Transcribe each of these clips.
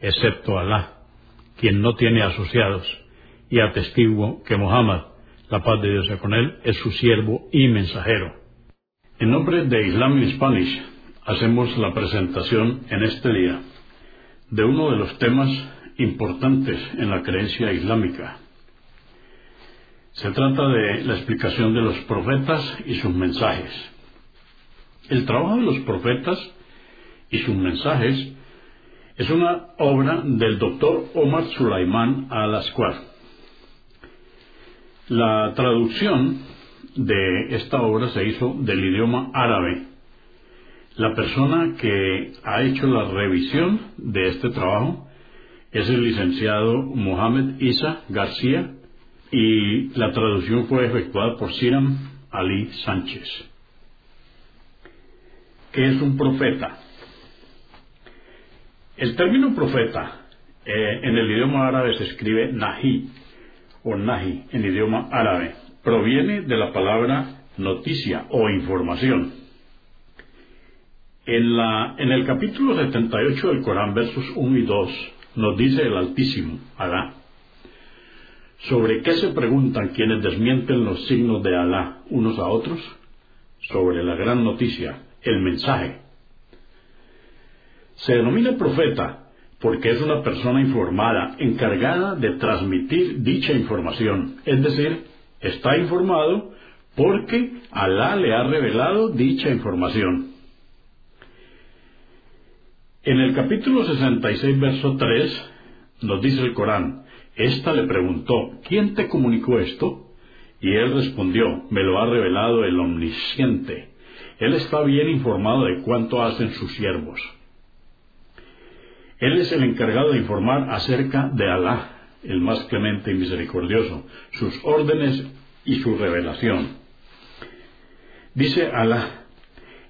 excepto Alá, quien no tiene asociados, y atestiguo que Muhammad, la paz de Dios con él, es su siervo y mensajero. En nombre de Islam Spanish, hacemos la presentación en este día de uno de los temas importantes en la creencia islámica. Se trata de la explicación de los profetas y sus mensajes. El trabajo de los profetas y sus mensajes es una obra del doctor Omar Sulaiman al-Asquar. La traducción de esta obra se hizo del idioma árabe. La persona que ha hecho la revisión de este trabajo es el licenciado Mohamed Isa García y la traducción fue efectuada por Siram Ali Sánchez. ¿Qué es un profeta? El término profeta eh, en el idioma árabe se escribe nahi o nahi en idioma árabe. Proviene de la palabra noticia o información. En, la, en el capítulo 78 del Corán, versos 1 y 2, nos dice el Altísimo, Alá, ¿sobre qué se preguntan quienes desmienten los signos de Alá unos a otros? Sobre la gran noticia, el mensaje se denomina profeta porque es una persona informada, encargada de transmitir dicha información. Es decir, está informado porque Alá le ha revelado dicha información. En el capítulo 66, verso 3, nos dice el Corán, Esta le preguntó, ¿quién te comunicó esto? Y él respondió, me lo ha revelado el omnisciente. Él está bien informado de cuánto hacen sus siervos. Él es el encargado de informar acerca de Alá, el más clemente y misericordioso, sus órdenes y su revelación. Dice Alá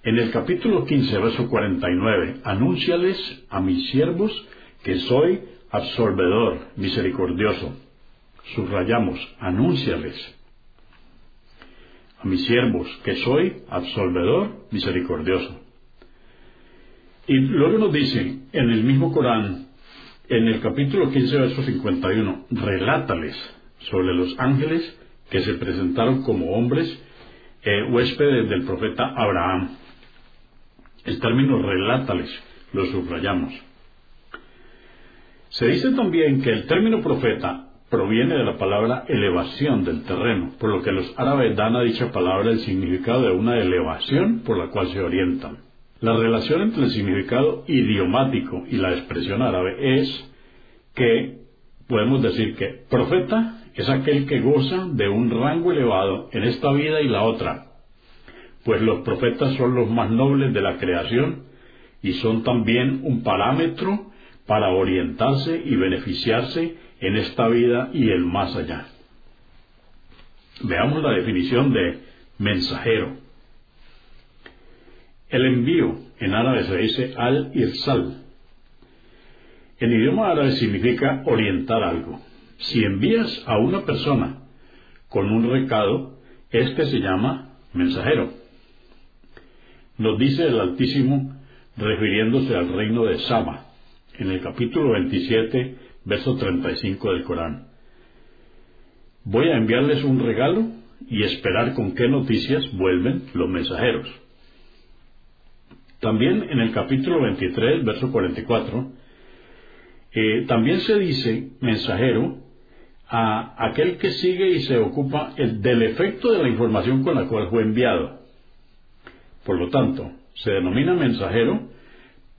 en el capítulo 15, verso 49, anúnciales a mis siervos que soy absolvedor, misericordioso. Subrayamos, anúnciales a mis siervos que soy absolvedor, misericordioso. Y luego nos dice en el mismo Corán, en el capítulo 15, verso 51, relátales sobre los ángeles que se presentaron como hombres eh, huéspedes del profeta Abraham. El término relátales lo subrayamos. Se dice también que el término profeta proviene de la palabra elevación del terreno, por lo que los árabes dan a dicha palabra el significado de una elevación por la cual se orientan. La relación entre el significado idiomático y la expresión árabe es que podemos decir que profeta es aquel que goza de un rango elevado en esta vida y la otra, pues los profetas son los más nobles de la creación y son también un parámetro para orientarse y beneficiarse en esta vida y el más allá. Veamos la definición de mensajero. El envío en árabe se dice al-irsal. En idioma árabe significa orientar algo. Si envías a una persona con un recado, este se llama mensajero. Nos dice el Altísimo refiriéndose al reino de Sama, en el capítulo 27, verso 35 del Corán. Voy a enviarles un regalo y esperar con qué noticias vuelven los mensajeros. También en el capítulo 23, verso 44, Eh, también se dice mensajero a aquel que sigue y se ocupa del efecto de la información con la cual fue enviado. Por lo tanto, se denomina mensajero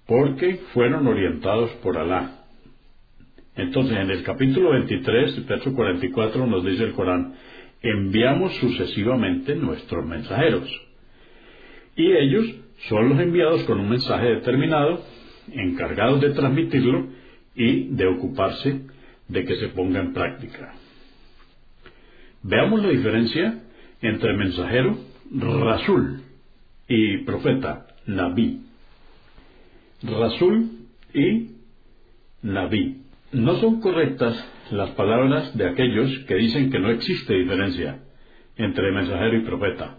porque fueron orientados por Alá. Entonces, en el capítulo 23, verso 44, nos dice el Corán, enviamos sucesivamente nuestros mensajeros. Y ellos son los enviados con un mensaje determinado, encargados de transmitirlo y de ocuparse de que se ponga en práctica. Veamos la diferencia entre mensajero, Rasul, y profeta, Nabi. Rasul y Nabi. No son correctas las palabras de aquellos que dicen que no existe diferencia entre mensajero y profeta.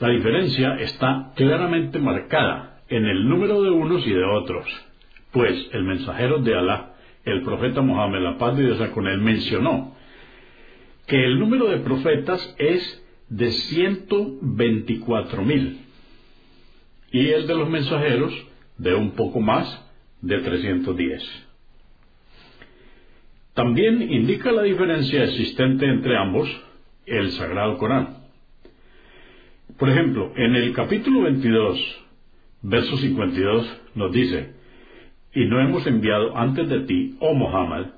La diferencia está claramente marcada en el número de unos y de otros, pues el mensajero de Alá el profeta Mohammed, la paz de Dios mencionó que el número de profetas es de 124 mil y el de los mensajeros de un poco más de 310. También indica la diferencia existente entre ambos el Sagrado Corán. Por ejemplo, en el capítulo 22, verso 52, nos dice, y no hemos enviado antes de ti, oh Muhammad,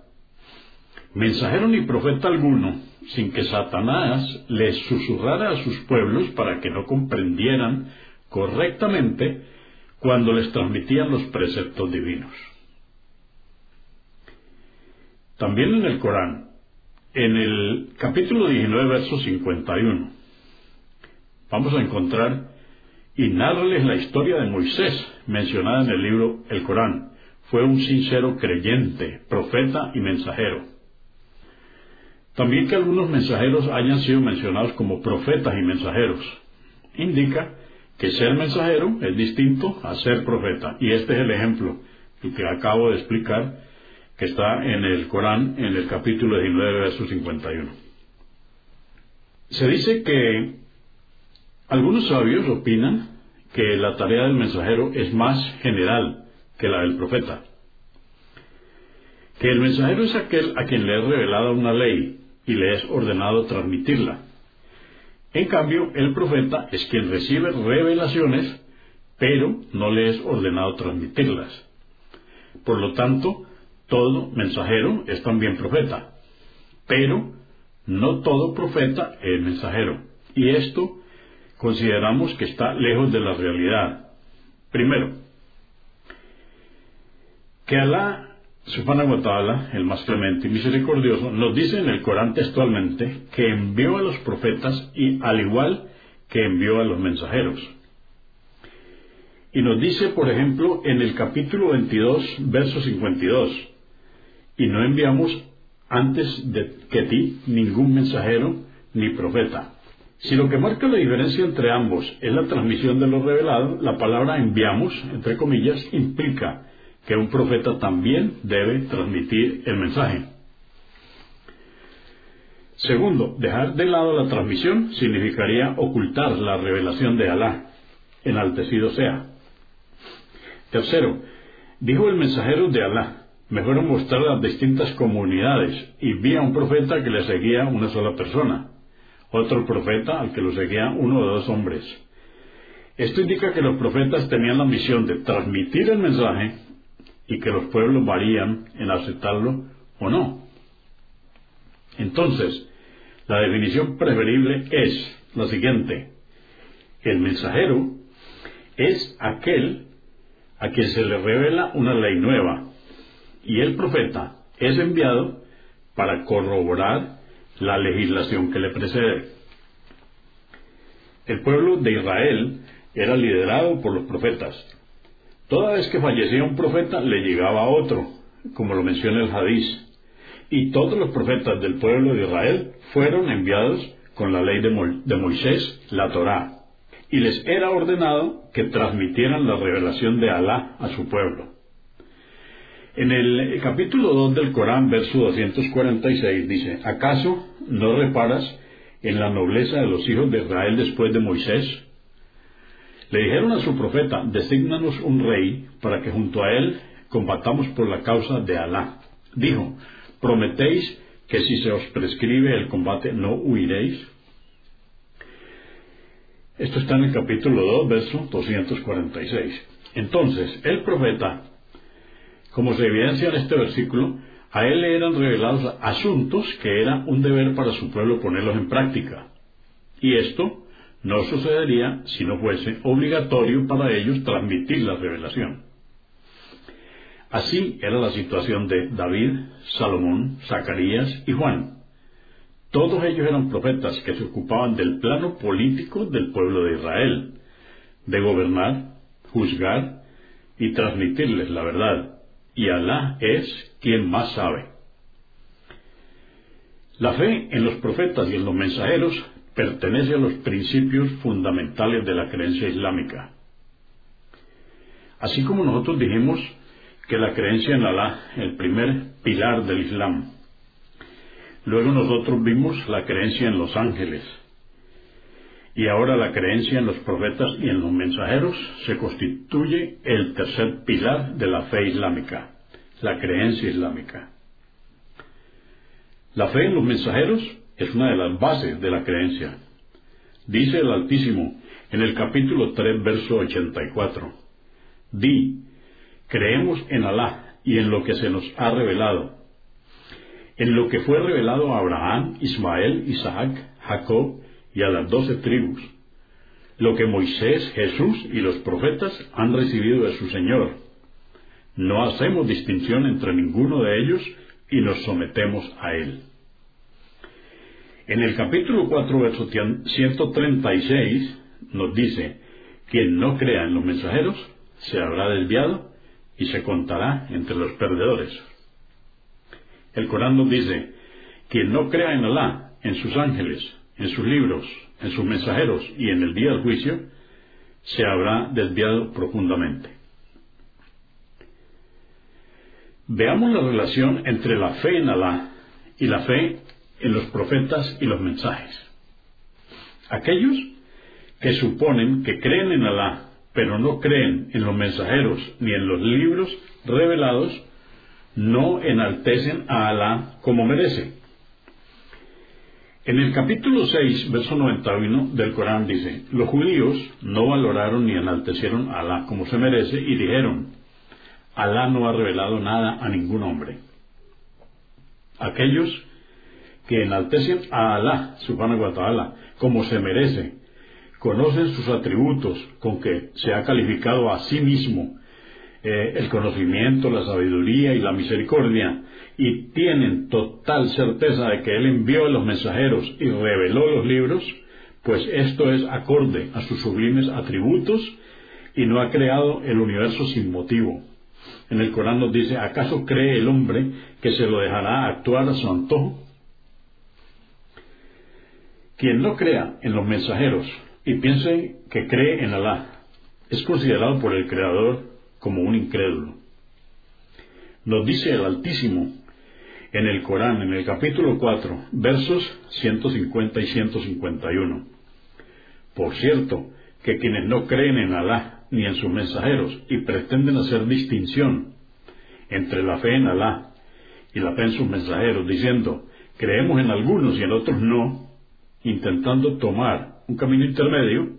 mensajero ni profeta alguno, sin que Satanás les susurrara a sus pueblos para que no comprendieran correctamente cuando les transmitían los preceptos divinos. También en el Corán, en el capítulo 19, verso 51, vamos a encontrar y narrarles la historia de Moisés mencionada en el libro El Corán, fue un sincero creyente, profeta y mensajero. También que algunos mensajeros hayan sido mencionados como profetas y mensajeros indica que ser mensajero es distinto a ser profeta. Y este es el ejemplo que acabo de explicar, que está en el Corán, en el capítulo 19, verso 51. Se dice que algunos sabios opinan que la tarea del mensajero es más general que la del profeta. Que el mensajero es aquel a quien le es revelada una ley y le es ordenado transmitirla. En cambio, el profeta es quien recibe revelaciones, pero no le es ordenado transmitirlas. Por lo tanto, todo mensajero es también profeta, pero no todo profeta es mensajero. Y esto consideramos que está lejos de la realidad. Primero, que Alá Subhanahu wa ta'ala, el más clemente y misericordioso, nos dice en el Corán textualmente que envió a los profetas y al igual que envió a los mensajeros. Y nos dice, por ejemplo, en el capítulo 22, verso 52, y no enviamos antes de que ti ningún mensajero ni profeta. Si lo que marca la diferencia entre ambos es la transmisión de lo revelado, la palabra enviamos, entre comillas, implica que un profeta también debe transmitir el mensaje. Segundo, dejar de lado la transmisión significaría ocultar la revelación de Alá, enaltecido sea. Tercero, dijo el mensajero de Alá, me fueron mostrar las distintas comunidades y vi a un profeta que le seguía una sola persona, otro profeta al que lo seguía uno o dos hombres. Esto indica que los profetas tenían la misión de transmitir el mensaje y que los pueblos varían en aceptarlo o no. Entonces, la definición preferible es la siguiente. El mensajero es aquel a quien se le revela una ley nueva y el profeta es enviado para corroborar la legislación que le precede. El pueblo de Israel era liderado por los profetas Toda vez que fallecía un profeta, le llegaba otro, como lo menciona el Hadís. Y todos los profetas del pueblo de Israel fueron enviados con la ley de, Moisés, la Torá, y les era ordenado que transmitieran la revelación de Alá a su pueblo. En el capítulo 2 del Corán, verso 246, dice, ¿acaso no reparas en la nobleza de los hijos de Israel después de Moisés? Le dijeron a su profeta, desígnanos un rey para que junto a él combatamos por la causa de Alá. Dijo, ¿prometéis que si se os prescribe el combate no huiréis? Esto está en el capítulo 2, verso 246. Entonces, el profeta, como se evidencia en este versículo, a él le eran revelados asuntos que era un deber para su pueblo ponerlos en práctica. Y esto no sucedería si no fuese obligatorio para ellos transmitir la revelación. Así era la situación de David, Salomón, Zacarías y Juan. Todos ellos eran profetas que se ocupaban del plano político del pueblo de Israel, de gobernar, juzgar y transmitirles la verdad, y Alá es quien más sabe. La fe en los profetas y en los mensajeros pertenece a los principios fundamentales de la creencia islámica. Así como nosotros dijimos que la creencia en Alá, el primer pilar del Islam, luego nosotros vimos la creencia en los ángeles, y ahora la creencia en los profetas y en los mensajeros se constituye el tercer pilar de la fe islámica, la creencia islámica. La fe en los mensajeros es una de las bases de la creencia. Dice el Altísimo en el capítulo 3, verso 84, Di, creemos en Alá y en lo que se nos ha revelado, en lo que fue revelado a Abraham, Ismael, Isaac, Jacob y a las doce tribus, lo que Moisés, Jesús y los profetas han recibido de su Señor. No hacemos distinción entre ninguno de ellos y nos sometemos a Él. En el capítulo 4, verso 136, nos dice, quien no crea en los mensajeros se habrá desviado y se contará entre los perdedores. El Corán nos dice, quien no crea en Alá, en sus ángeles, en sus libros, en sus mensajeros y en el día del juicio, se habrá desviado profundamente. Veamos la relación entre la fe en Alá y la fe en los profetas y los mensajes. Aquellos que suponen que creen en Alá, pero no creen en los mensajeros ni en los libros revelados, no enaltecen a Alá como merece en el capítulo 6, verso 91 del Corán dice, los judíos no valoraron ni enaltecieron a Alá como se merece y dijeron, Alá no ha revelado nada a ningún hombre. Aquellos que enaltecen a Alá, subhanahu wa ta'ala, como se merece, conocen sus atributos con que se ha calificado a sí mismo eh, el conocimiento, la sabiduría y la misericordia, y tienen total certeza de que Él envió a los mensajeros y reveló los libros, pues esto es acorde a sus sublimes atributos y no ha creado el universo sin motivo. En el Corán nos dice, ¿acaso cree el hombre que se lo dejará actuar a su antojo? Quien no crea en los mensajeros y piense que cree en Alá, es considerado por el Creador como un incrédulo. Nos dice el Altísimo en el Corán, en el capítulo 4, versos 150 y 151. Por cierto, que quienes no creen en Alá ni en sus mensajeros y pretenden hacer distinción entre la fe en Alá y la fe en sus mensajeros, diciendo, creemos en algunos y en otros no, intentando tomar un camino intermedio,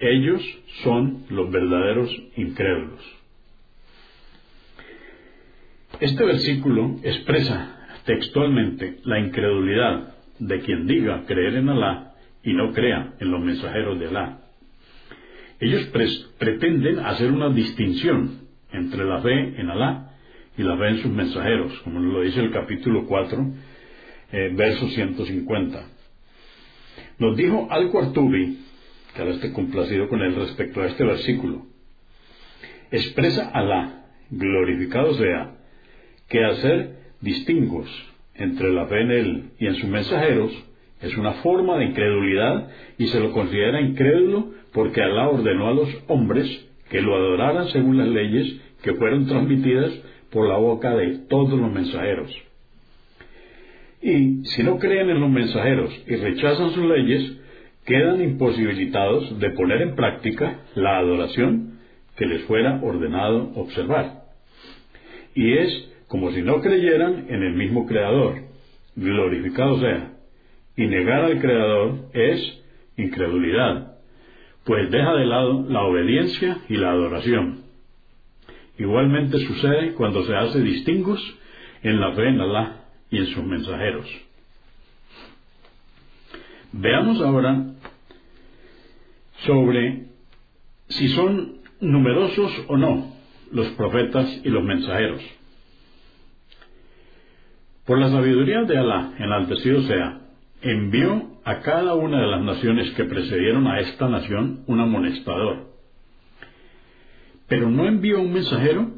ellos son los verdaderos incrédulos. Este versículo expresa textualmente la incredulidad de quien diga creer en Alá y no crea en los mensajeros de Alá. Ellos pretenden hacer una distinción entre la fe en Alá y la fe en sus mensajeros, como lo dice el capítulo 4, eh, verso 150. Nos dijo Al-Qurtubi, que ahora esté complacido con él respecto a este versículo, expresa Alá, glorificado sea, que hacer distingos entre la fe en Él y en sus mensajeros es una forma de incredulidad y se lo considera incrédulo porque Alá ordenó a los hombres que lo adoraran según las leyes que fueron transmitidas por la boca de todos los mensajeros. Y si no creen en los mensajeros y rechazan sus leyes, quedan imposibilitados de poner en práctica la adoración que les fuera ordenado observar. y es como si no creyeran en el mismo Creador. Glorificado sea. Y negar al Creador es incredulidad, pues deja de lado la obediencia y la adoración. Igualmente sucede cuando se hace distingos en la fe en Alá y en sus mensajeros. Veamos ahora sobre si son numerosos o no los profetas y los mensajeros. Por la sabiduría de Alá, enaltecido sea, envió a cada una de las naciones que precedieron a esta nación un amonestador. Pero no envió un mensajero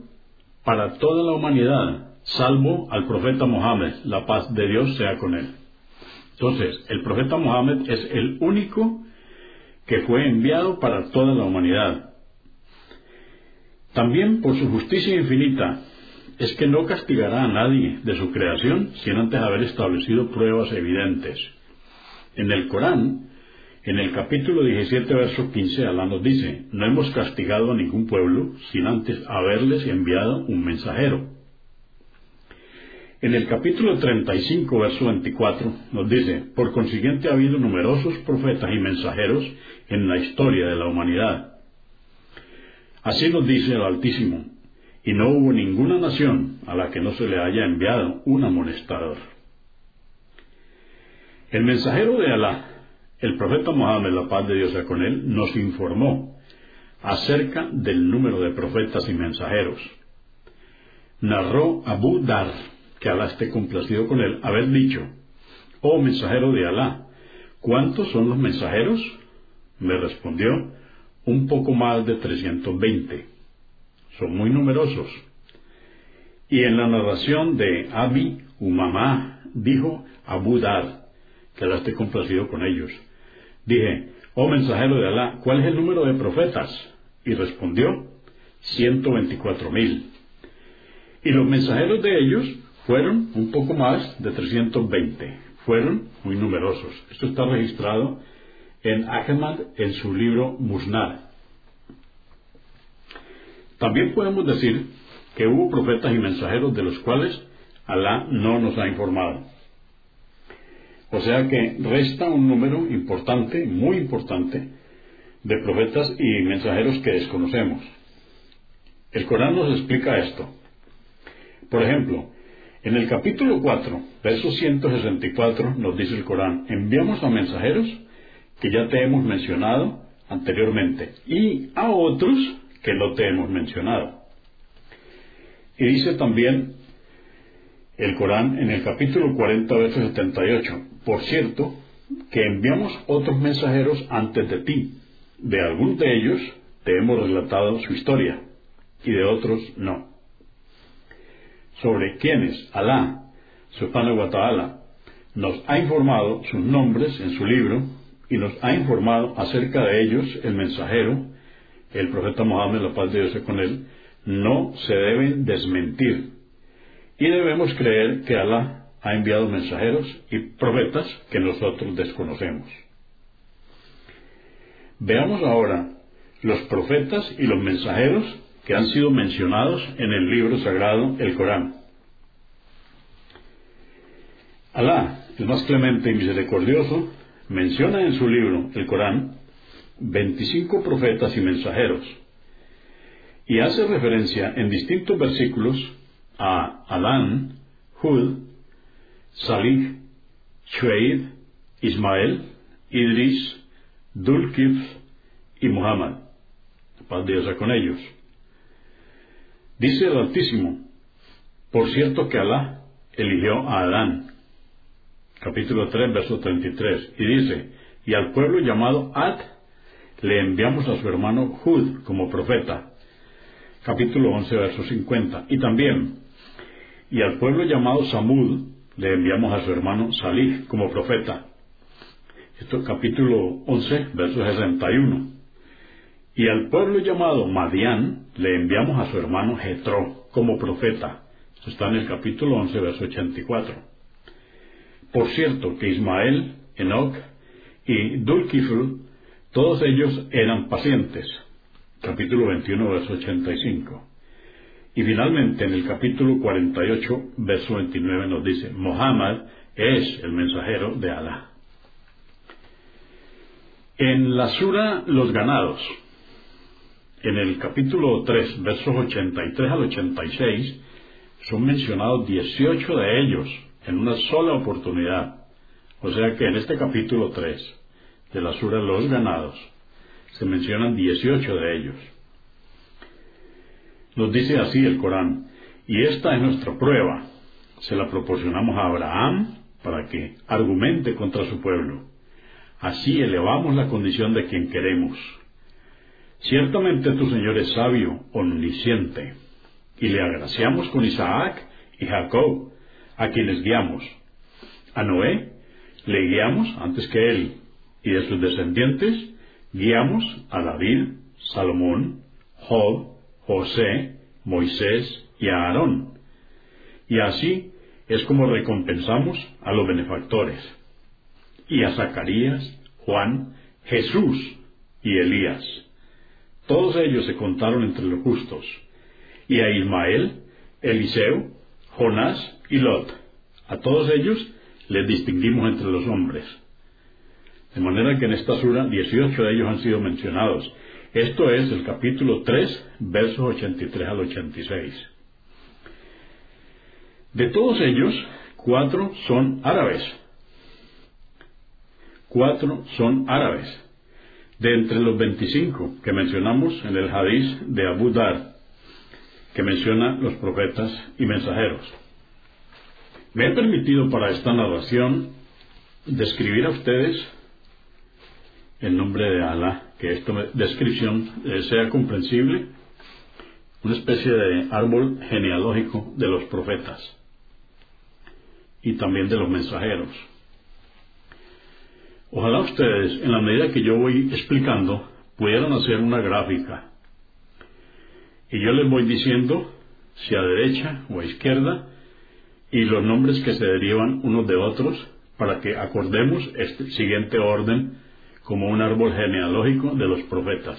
para toda la humanidad, salvo al profeta Mohammed, la paz de Dios sea con él. Entonces, el profeta Mohammed es el único que fue enviado para toda la humanidad. También por su justicia infinita es que no castigará a nadie de su creación sin antes haber establecido pruebas evidentes. En el Corán, en el capítulo 17, verso 15, Alá nos dice, no hemos castigado a ningún pueblo sin antes haberles enviado un mensajero. En el capítulo 35, verso 24, nos dice, por consiguiente ha habido numerosos profetas y mensajeros en la historia de la humanidad. Así nos dice el Altísimo, y no hubo ninguna nación a la que no se le haya enviado un amonestador. El mensajero de Alá, el profeta Mohammed, la paz de Dios con él, nos informó acerca del número de profetas y mensajeros. Narró Abu Dar, que Alá esté complacido con él, haber dicho, oh mensajero de Alá, ¿cuántos son los mensajeros? Me respondió, un poco más de 320. Son muy numerosos. Y en la narración de Abi Umamá dijo Abu Dar, que Alá esté complacido con ellos. Dije, oh mensajero de Alá, ¿cuál es el número de profetas? Y respondió, 124 mil. Y los mensajeros de ellos fueron un poco más de 320. Fueron muy numerosos. Esto está registrado en Ahmad en su libro Musnad. También podemos decir que hubo profetas y mensajeros de los cuales Alá no nos ha informado. O sea que resta un número importante, muy importante, de profetas y mensajeros que desconocemos. El Corán nos explica esto. Por ejemplo, en el capítulo 4, verso 164, nos dice el Corán, enviamos a mensajeros que ya te hemos mencionado anteriormente y a otros que no te hemos mencionado. Y dice también el Corán en el capítulo 40, verso 78, por cierto, que enviamos otros mensajeros antes de ti. De algunos de ellos te hemos relatado su historia y de otros no sobre quienes Alá, subhanahu wa nos ha informado sus nombres en su libro y nos ha informado acerca de ellos el mensajero, el profeta Mohammed, la paz de Dios con él, no se deben desmentir. Y debemos creer que Alá ha enviado mensajeros y profetas que nosotros desconocemos. Veamos ahora los profetas y los mensajeros que han sido mencionados en el libro sagrado, el Corán. Alá, el más clemente y misericordioso, menciona en su libro, el Corán, 25 profetas y mensajeros, y hace referencia en distintos versículos a Adán, Hud, Salih, Shuaid, Ismael, Idris, Dulkif y Muhammad. Paz Dios con ellos. Dice el Altísimo, por cierto que Alá eligió a Adán, capítulo 3, verso 33, y dice, y al pueblo llamado Ad le enviamos a su hermano Hud como profeta, capítulo 11, verso 50, y también, y al pueblo llamado Samud le enviamos a su hermano Salih como profeta, esto capítulo 11, verso 61. Y al pueblo llamado Madián le enviamos a su hermano Jetro como profeta. Esto está en el capítulo 11, verso 84. Por cierto que Ismael, Enoch y Dulkifl, todos ellos eran pacientes. Capítulo 21, verso 85. Y finalmente en el capítulo 48, verso 29 nos dice, Mohammed es el mensajero de Alá. En la sura Los ganados, en el capítulo 3, versos 83 al 86, son mencionados 18 de ellos en una sola oportunidad. O sea que en este capítulo 3 de la sura Los ganados se mencionan 18 de ellos. Nos dice así el Corán, y esta es nuestra prueba. Se la proporcionamos a Abraham para que argumente contra su pueblo. Así elevamos la condición de quien queremos. Ciertamente tu Señor es sabio, omnisciente, y le agraciamos con Isaac y Jacob, a quienes guiamos. A Noé le guiamos antes que él, y de sus descendientes guiamos a David, Salomón, Job, José, Moisés y a Aarón. Y así es como recompensamos a los benefactores. Y a Zacarías, Juan, Jesús y Elías. Todos ellos se contaron entre los justos. Y a Ismael, Eliseo, Jonás y Lot. A todos ellos les distinguimos entre los hombres. De manera que en esta sura 18 de ellos han sido mencionados. Esto es el capítulo 3, versos 83 al 86. De todos ellos, cuatro son árabes. Cuatro son árabes. De entre los 25 que mencionamos en el hadiz de Abu Dar, que menciona los profetas y mensajeros. Me he permitido para esta narración describir a ustedes en nombre de Alá, que esta descripción eh, sea comprensible, una especie de árbol genealógico de los profetas y también de los mensajeros. Ojalá ustedes, en la medida que yo voy explicando, pudieran hacer una gráfica. Y yo les voy diciendo si a derecha o a izquierda y los nombres que se derivan unos de otros para que acordemos este siguiente orden como un árbol genealógico de los profetas.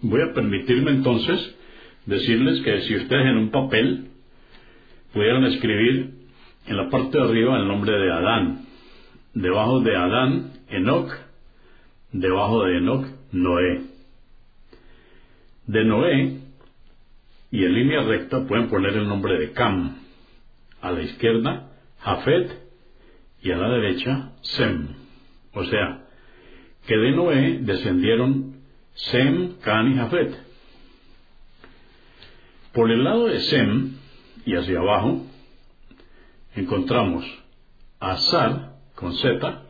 Voy a permitirme entonces decirles que si ustedes en un papel pudieran escribir en la parte de arriba el nombre de Adán, debajo de Adán, Enoch, debajo de Enoch, Noé. De Noé, y en línea recta pueden poner el nombre de Cam, a la izquierda, Jafet, y a la derecha, Sem. O sea, que de Noé descendieron Sem, Can y Jafet. Por el lado de Sem y hacia abajo encontramos Azar con Z,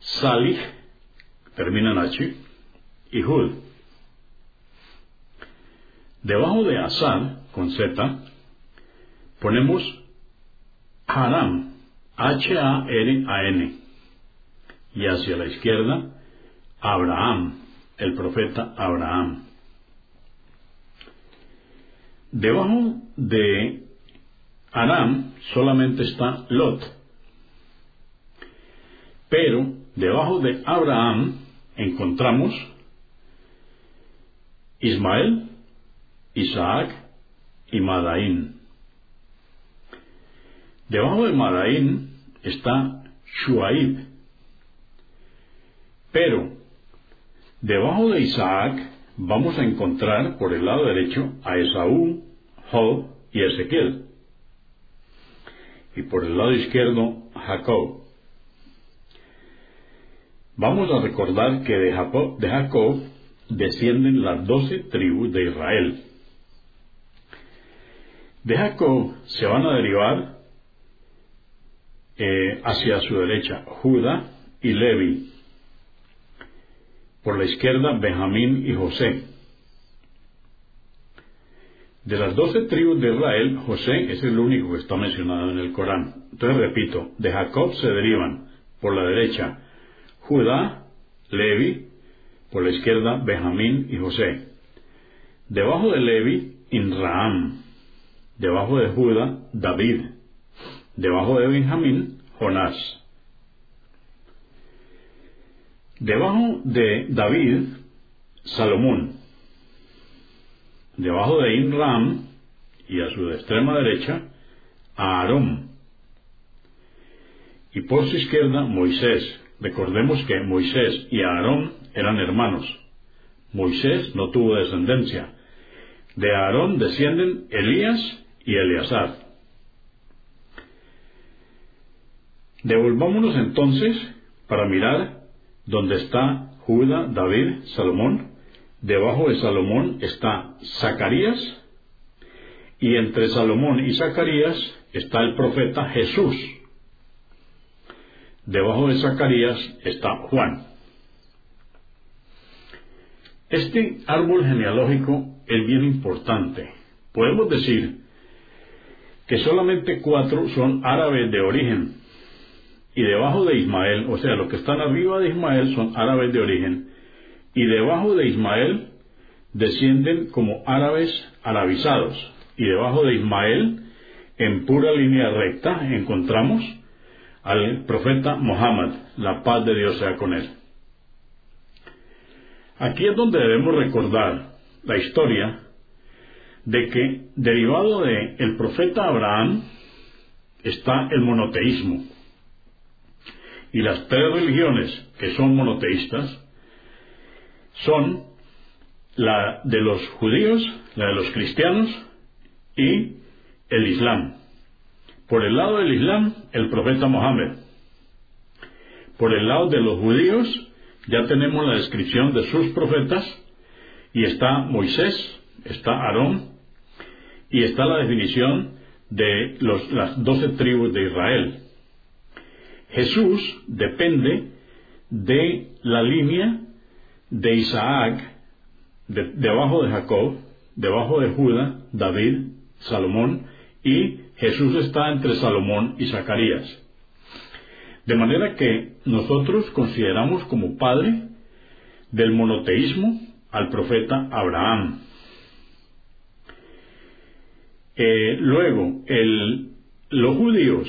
Salih, termina en H, y Hud. Debajo de Azar con Z ponemos Haram, H-A-R-A-N y hacia la izquierda Abraham, el profeta Abraham. Debajo de Aram solamente está Lot, pero debajo de Abraham encontramos Ismael, Isaac y Madaín. Debajo de Madaín está Shuaib, pero debajo de Isaac vamos a encontrar por el lado derecho a Esaú, Job y Ezequiel. Y por el lado izquierdo, Jacob. Vamos a recordar que de Jacob, de Jacob descienden las doce tribus de Israel. De Jacob se van a derivar eh, hacia su derecha Judá y Levi, por la izquierda Benjamín y José. De las doce tribus de Israel, José es el único que está mencionado en el Corán. Entonces repito, de Jacob se derivan por la derecha Judá, Levi, por la izquierda Benjamín y José. Debajo de Levi, Inraam. Debajo de Judá, David. Debajo de Benjamín, Jonás. Debajo de David, Salomón. debajo de Imram y a su extrema derecha Aarón. Y por su izquierda Moisés. Recordemos que Moisés y Aarón eran hermanos. Moisés no tuvo descendencia. De Aarón descienden Elías y Eleazar. Devolvámonos entonces para mirar dónde está Judá, David, Salomón. Debajo de Salomón está Zacarías y entre Salomón y Zacarías está el profeta Jesús. Debajo de Zacarías está Juan. Este árbol genealógico es bien importante. Podemos decir que solamente cuatro son árabes de origen y debajo de Ismael, o sea, los que están arriba de Ismael son árabes de origen, y debajo de Ismael descienden como árabes arabizados, y debajo de Ismael, en pura línea recta, encontramos al profeta Mohammed, la paz de Dios sea con él. Aquí es donde debemos recordar la historia de que derivado de el profeta Abraham está el monoteísmo. Y las tres religiones que son monoteístas son la de los judíos, la de los cristianos y el Islam. Por el lado del Islam, el profeta Mohammed. Por el lado de los judíos, ya tenemos la descripción de sus profetas y está Moisés, está Aarón y está la definición de las doce tribus de Israel. Jesús depende de la línea de Isaac, debajo de Jacob, debajo de Judá, David, Salomón, y Jesús está entre Salomón y Zacarías. De manera que nosotros consideramos como padre del monoteísmo al profeta Abraham. Eh, luego, los judíos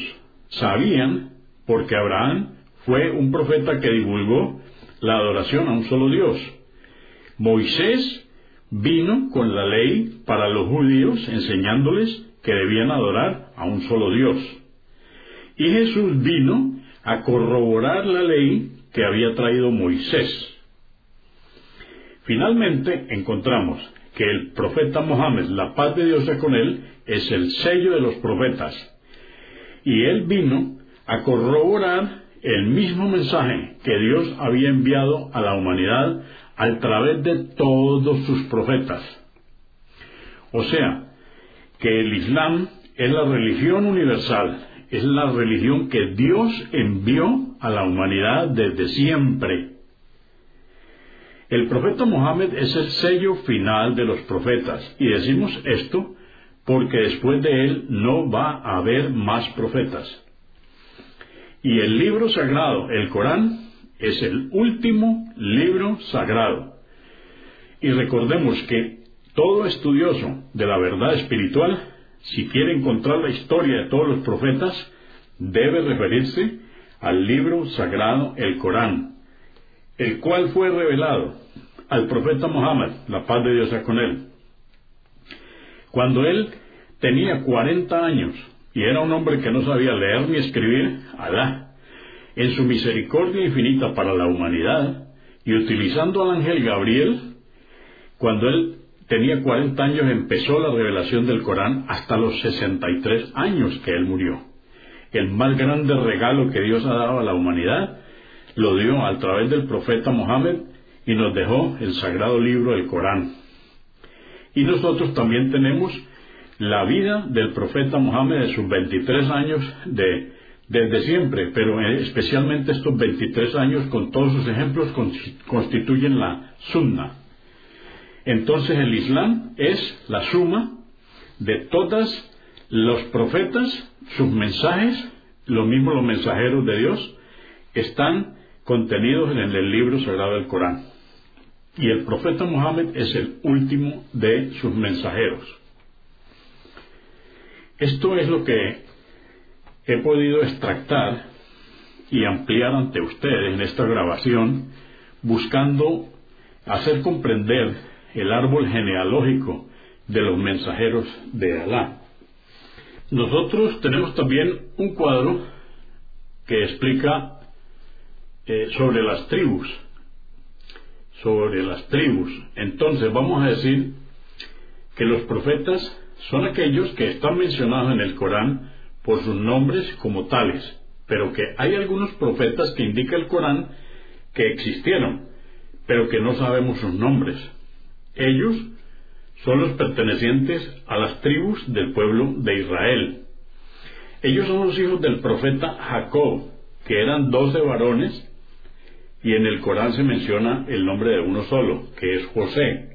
sabían porque Abraham fue un profeta que divulgó la adoración a un solo Dios. Moisés vino con la ley para los judíos enseñándoles que debían adorar a un solo Dios. Y Jesús vino a corroborar la ley que había traído Moisés. Finalmente encontramos que el profeta Mohammed, la paz de Dios es con él, es el sello de los profetas. Y él vino a corroborar el mismo mensaje que Dios había enviado a la humanidad a través de todos sus profetas. O sea, que el Islam es la religión universal, es la religión que Dios envió a la humanidad desde siempre. El profeta Mohammed es el sello final de los profetas, y decimos esto porque después de él no va a haber más profetas. Y el libro sagrado, el Corán, es el último libro sagrado. Y recordemos que todo estudioso de la verdad espiritual, si quiere encontrar la historia de todos los profetas, debe referirse al libro sagrado, el Corán, el cual fue revelado al profeta Muhammad, la paz de Dios sea con él. Cuando él tenía 40 años, y era un hombre que no sabía leer ni escribir, Alá, en su misericordia infinita para la humanidad, y utilizando al ángel Gabriel, cuando él tenía 40 años empezó la revelación del Corán hasta los 63 años que él murió. El más grande regalo que Dios ha dado a la humanidad lo dio a través del profeta Mohammed y nos dejó el sagrado libro del Corán. Y nosotros también tenemos la vida del profeta Mohammed de sus 23 años de, desde siempre, pero especialmente estos 23 años con todos sus ejemplos constituyen la sunna. Entonces el Islam es la suma de todos los profetas, sus mensajes, lo mismo los mensajeros de Dios, están contenidos en el libro sagrado del Corán. Y el profeta Mohammed es el último de sus mensajeros. Esto es lo que he podido extractar y ampliar ante ustedes en esta grabación, buscando hacer comprender el árbol genealógico de los mensajeros de Alá. Nosotros tenemos también un cuadro que explica eh, sobre las tribus, sobre las tribus. Entonces vamos a decir que los profetas son aquellos que están mencionados en el Corán por sus nombres como tales, pero que hay algunos profetas que indica el Corán que existieron, pero que no sabemos sus nombres. Ellos son los pertenecientes a las tribus del pueblo de Israel. Ellos son los hijos del profeta Jacob, que eran doce varones, y en el Corán se menciona el nombre de uno solo, que es José.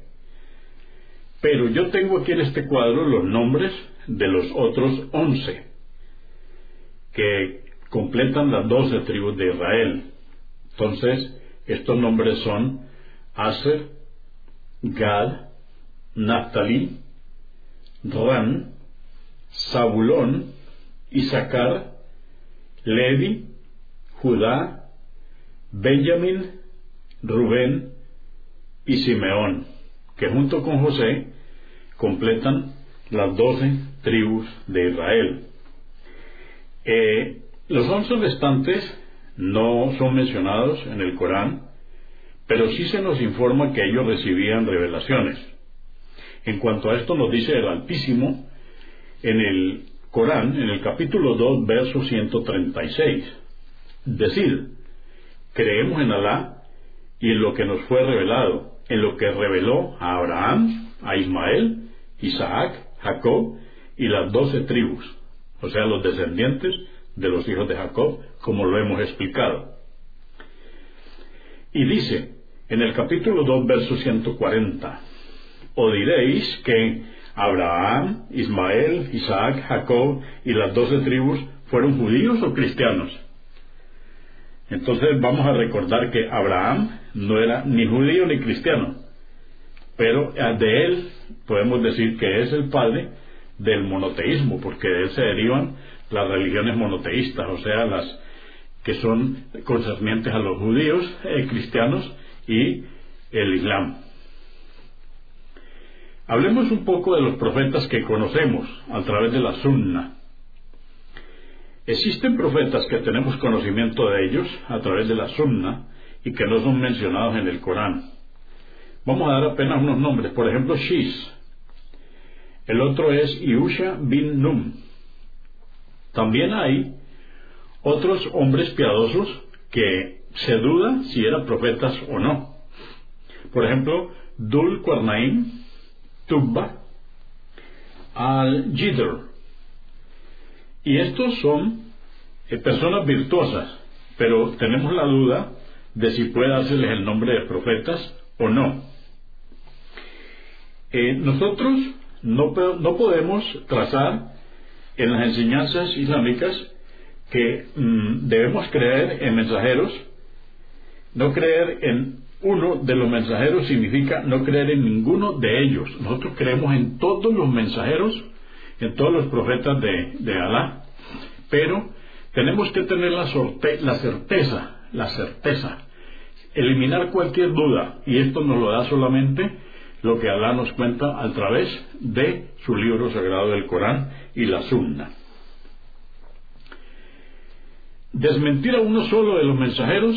Pero yo tengo aquí en este cuadro los nombres de los otros once, que completan las doce tribus de Israel. Entonces, estos nombres son Aser, Gad, Naphtali, Ran, Zabulón, Isaacar, Levi, Judá, Benjamín, Rubén y Simeón, que junto con José completan las doce tribus de Israel. Eh, los once restantes no son mencionados en el Corán, pero sí se nos informa que ellos recibían revelaciones. En cuanto a esto nos dice el Altísimo en el Corán, en el capítulo 2, verso 136. Decir, creemos en Alá y en lo que nos fue revelado, en lo que reveló a Abraham, a Ismael, Isaac, Jacob y las doce tribus, o sea, los descendientes de los hijos de Jacob, como lo hemos explicado. Y dice, en el capítulo 2, verso 140, o diréis que Abraham, Ismael, Isaac, Jacob y las doce tribus fueron judíos o cristianos. Entonces vamos a recordar que Abraham no era ni judío ni cristiano, pero de él podemos decir que es el padre del monoteísmo, porque de él se derivan las religiones monoteístas, o sea, las que son concernientes a los judíos, eh, cristianos y el Islam. Hablemos un poco de los profetas que conocemos a través de la Sunna. Existen profetas que tenemos conocimiento de ellos a través de la Sunna y que no son mencionados en el Corán. Vamos a dar apenas unos nombres. Por ejemplo, Shiz. El otro es Iusha bin Num. También hay otros hombres piadosos que se duda si eran profetas o no. Por ejemplo, Dul Qarnaim, Tubba, al-Jidr. Y estos son eh, personas virtuosas, pero tenemos la duda de si puede dárseles el nombre de profetas o no. Eh, nosotros no, no, podemos trazar en las enseñanzas islámicas que mm, debemos creer en mensajeros, no creer en uno de los mensajeros significa no creer en ninguno de ellos. Nosotros creemos en todos los mensajeros, en todos los profetas de, de Alá, pero tenemos que tener la, la certeza, la certeza, eliminar cualquier duda, y esto nos lo da solamente lo que Alá nos cuenta a través de su libro sagrado del Corán y la Sunna. Desmentir a uno solo de los mensajeros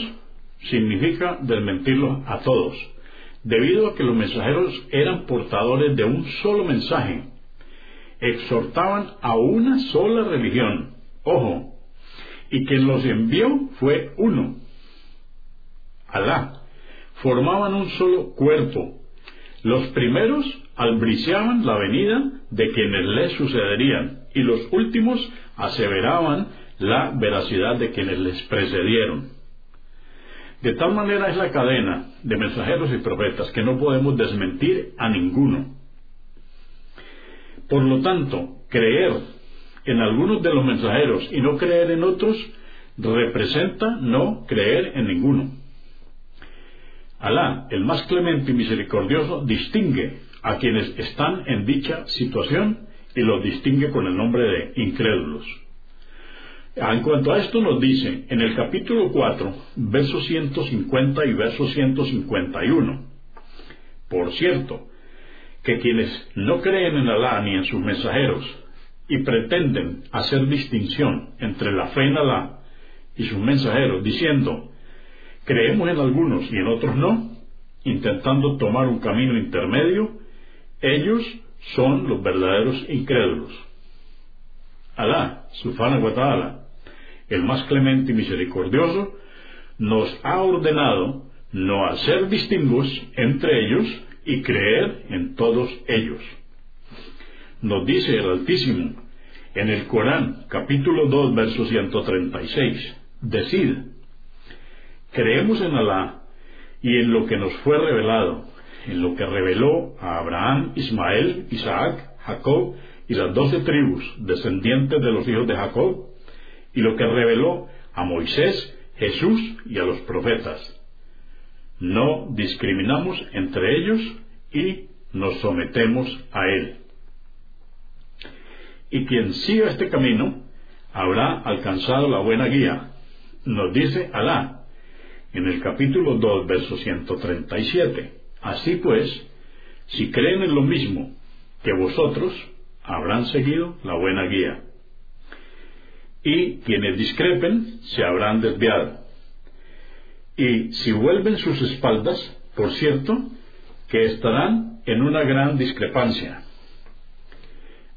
significa desmentirlos a todos, debido a que los mensajeros eran portadores de un solo mensaje, exhortaban a una sola religión, ojo, y quien los envió fue uno, Alá, formaban un solo cuerpo. Los primeros albriciaban la venida de quienes les sucederían, y los últimos aseveraban la veracidad de quienes les precedieron. De tal manera es la cadena de mensajeros y profetas que no podemos desmentir a ninguno. Por lo tanto, creer en algunos de los mensajeros y no creer en otros representa no creer en ninguno. Alá, el más clemente y misericordioso, distingue a quienes están en dicha situación y los distingue con el nombre de incrédulos. En cuanto a esto nos dice en el capítulo 4, versos 150 y verso 151. Por cierto, que quienes no creen en Alá ni en sus mensajeros y pretenden hacer distinción entre la fe en Alá y sus mensajeros, diciendo, creemos en algunos y en otros no, intentando tomar un camino intermedio, ellos son los verdaderos incrédulos. Alá, Subhanahu wa ta'ala, el más clemente y misericordioso, nos ha ordenado no hacer distingos entre ellos y creer en todos ellos. Nos dice el Altísimo en el Corán, capítulo 2, verso 136, decid, creemos en Alá y en lo que nos fue revelado, en lo que reveló a Abraham, Ismael, Isaac, Jacob y las doce tribus descendientes de los hijos de Jacob, y lo que reveló a Moisés, Jesús y a los profetas. No discriminamos entre ellos y nos sometemos a Él. Y quien siga este camino habrá alcanzado la buena guía, nos dice Alá en el capítulo 2, verso 137. Así pues, si creen en lo mismo que vosotros, habrán seguido la buena guía. Y quienes discrepen se habrán desviado. Y si vuelven sus espaldas, por cierto, que estarán en una gran discrepancia.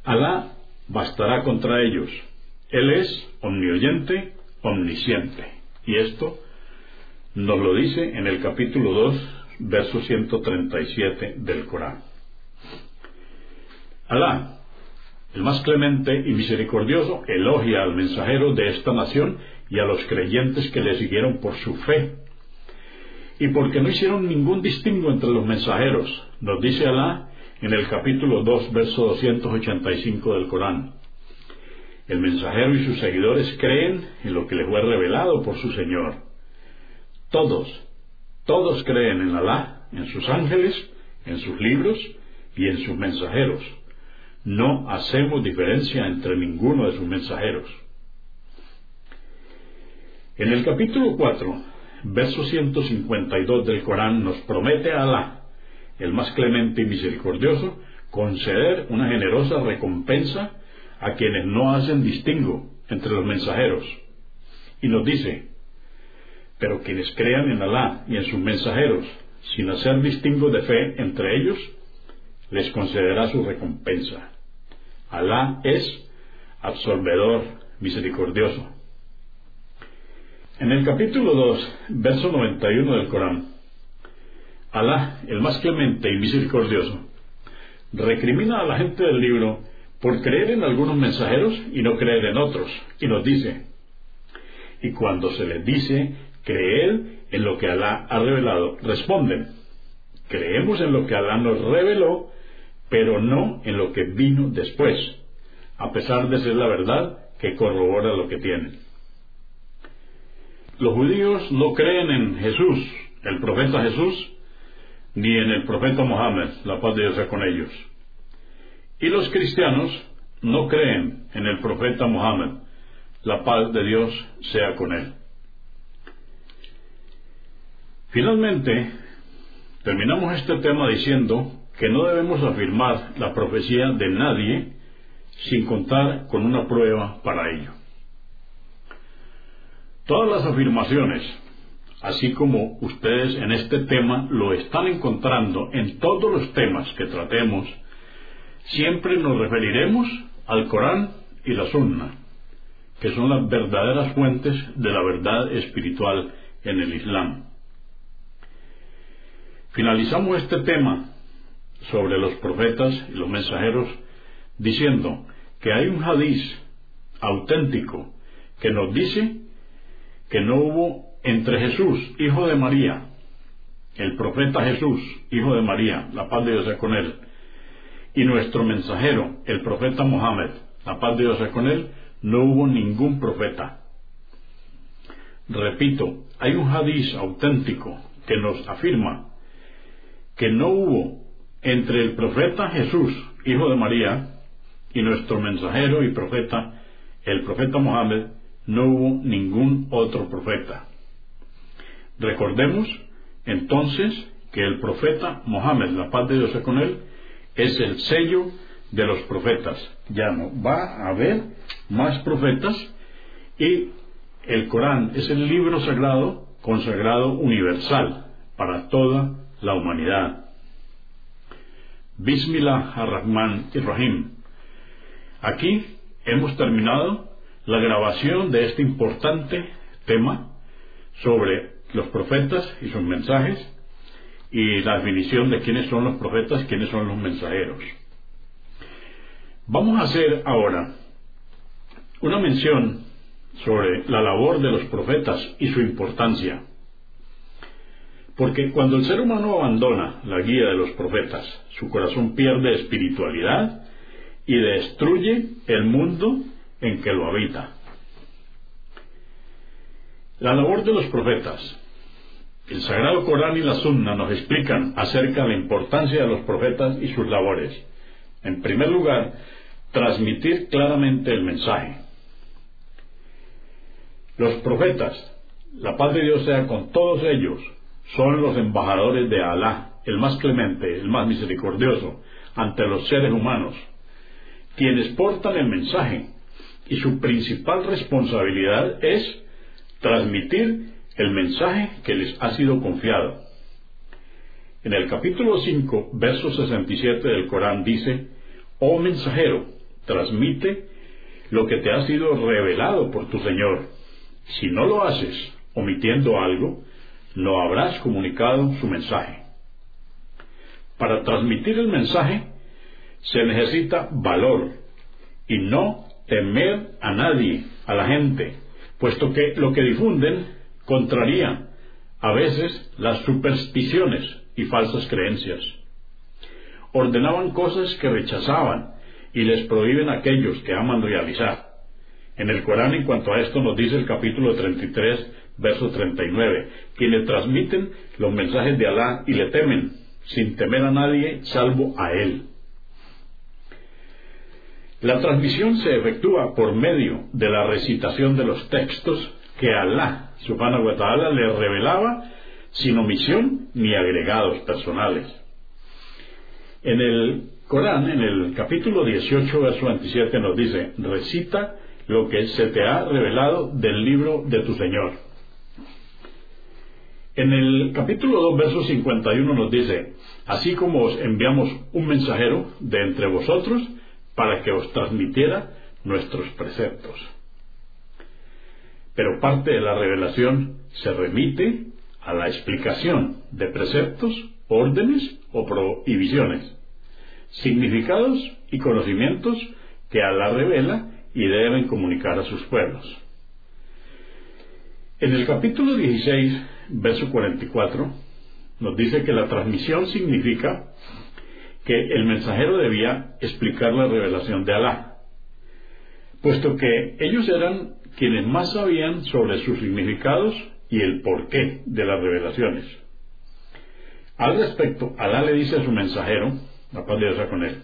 Alá bastará contra ellos. Él es omnioyente, omnisciente. Y esto nos lo dice en el capítulo 2, verso 137 del Corán. Alá, el más clemente y misericordioso, elogia al mensajero de esta nación y a los creyentes que le siguieron por su fe. Y porque no hicieron ningún distingo entre los mensajeros, nos dice Alá en el capítulo 2, verso 285 del Corán. El mensajero y sus seguidores creen en lo que les fue revelado por su Señor. Todos, todos creen en Alá, en sus ángeles, en sus libros y en sus mensajeros. No hacemos diferencia entre ninguno de sus mensajeros. En el capítulo 4, verso 152 del Corán nos promete a Alá, el más clemente y misericordioso, conceder una generosa recompensa a quienes no hacen distingo entre los mensajeros. Y nos dice, pero quienes crean en Alá y en sus mensajeros, sin hacer distingo de fe entre ellos, les concederá su recompensa. Alá es absorbedor, misericordioso. En el capítulo 2, verso 91 del Corán, Alá, el más clemente y misericordioso, recrimina a la gente del libro por creer en algunos mensajeros y no creer en otros, y nos dice, y cuando se les dice creer en lo que Alá ha revelado. Responden, creemos en lo que Alá nos reveló, pero no en lo que vino después, a pesar de ser la verdad que corrobora lo que tienen. Los judíos no creen en Jesús, el profeta Jesús, ni en el profeta Mohammed, la paz de Dios sea con ellos. Y los cristianos no creen en el profeta Mohammed, la paz de Dios sea con él. Finalmente, terminamos este tema diciendo que no debemos afirmar la profecía de nadie sin contar con una prueba para ello. Todas las afirmaciones, así como ustedes en este tema lo están encontrando en todos los temas que tratemos, siempre nos referiremos al Corán y la Sunna, que son las verdaderas fuentes de la verdad espiritual en el Islam. Finalizamos este tema sobre los profetas y los mensajeros diciendo que hay un hadiz auténtico que nos dice que no hubo entre Jesús, hijo de María, el profeta Jesús, hijo de María, la paz de Dios sea con él, y nuestro mensajero, el profeta Mohammed, la paz de Dios sea con él, no hubo ningún profeta. Repito, hay un hadiz auténtico que nos afirma que no hubo entre el profeta Jesús, hijo de María, y nuestro mensajero y profeta, el profeta Mohammed, no hubo ningún otro profeta. Recordemos entonces que el profeta Mohammed, la paz de Dios sea con él, es el sello de los profetas. Ya no va a haber más profetas y el Corán es el libro sagrado consagrado universal para toda la humanidad. Bismillah ar-Rahman Rahim. Aquí hemos terminado la grabación de este importante tema sobre los profetas y sus mensajes y la definición de quiénes son los profetas, quiénes son los mensajeros. Vamos a hacer ahora una mención sobre la labor de los profetas y su importancia. Porque cuando el ser humano abandona la guía de los profetas, su corazón pierde espiritualidad y destruye el mundo en que lo habita. La labor de los profetas. El Sagrado Corán y la Sunna nos explican acerca de la importancia de los profetas y sus labores. En primer lugar, transmitir claramente el mensaje. Los profetas, la paz de Dios sea con todos ellos, son los embajadores de Alá, el más clemente, el más misericordioso, ante los seres humanos, quienes portan el mensaje, y su principal responsabilidad es transmitir el mensaje que les ha sido confiado. En el capítulo 5, verso 67 del Corán dice, Oh mensajero, transmite lo que te ha sido revelado por tu Señor. Si no lo haces, omitiendo algo, no habrás comunicado su mensaje. Para transmitir el mensaje se necesita valor y no temer a nadie, a la gente, puesto que lo que difunden contraría a veces las supersticiones y falsas creencias. Ordenaban cosas que rechazaban y les prohíben aquellos que aman realizar. En el Corán, en cuanto a esto, nos dice el capítulo 33, verso 39, quienes transmiten los mensajes de Alá y le temen, sin temer a nadie salvo a Él. La transmisión se efectúa por medio de la recitación de los textos que Alá, subhanahu wa ta'ala, le revelaba sin omisión ni agregados personales. En el Corán, en el capítulo 18, verso 27, nos dice, recita lo que se te ha revelado del libro de tu Señor. En el capítulo 2, verso 51 nos dice, así como os enviamos un mensajero de entre vosotros para que os transmitiera nuestros preceptos. Pero parte de la revelación se remite a la explicación de preceptos, órdenes o prohibiciones significados y conocimientos que Alá revela y deben comunicar a sus pueblos. En el capítulo 16, verso 44, nos dice que la transmisión significa que el mensajero debía explicar la revelación de Alá, puesto que ellos eran quienes más sabían sobre sus significados y el porqué de las revelaciones. Al respecto, Alá le dice a su mensajero, la paz de Dios con él.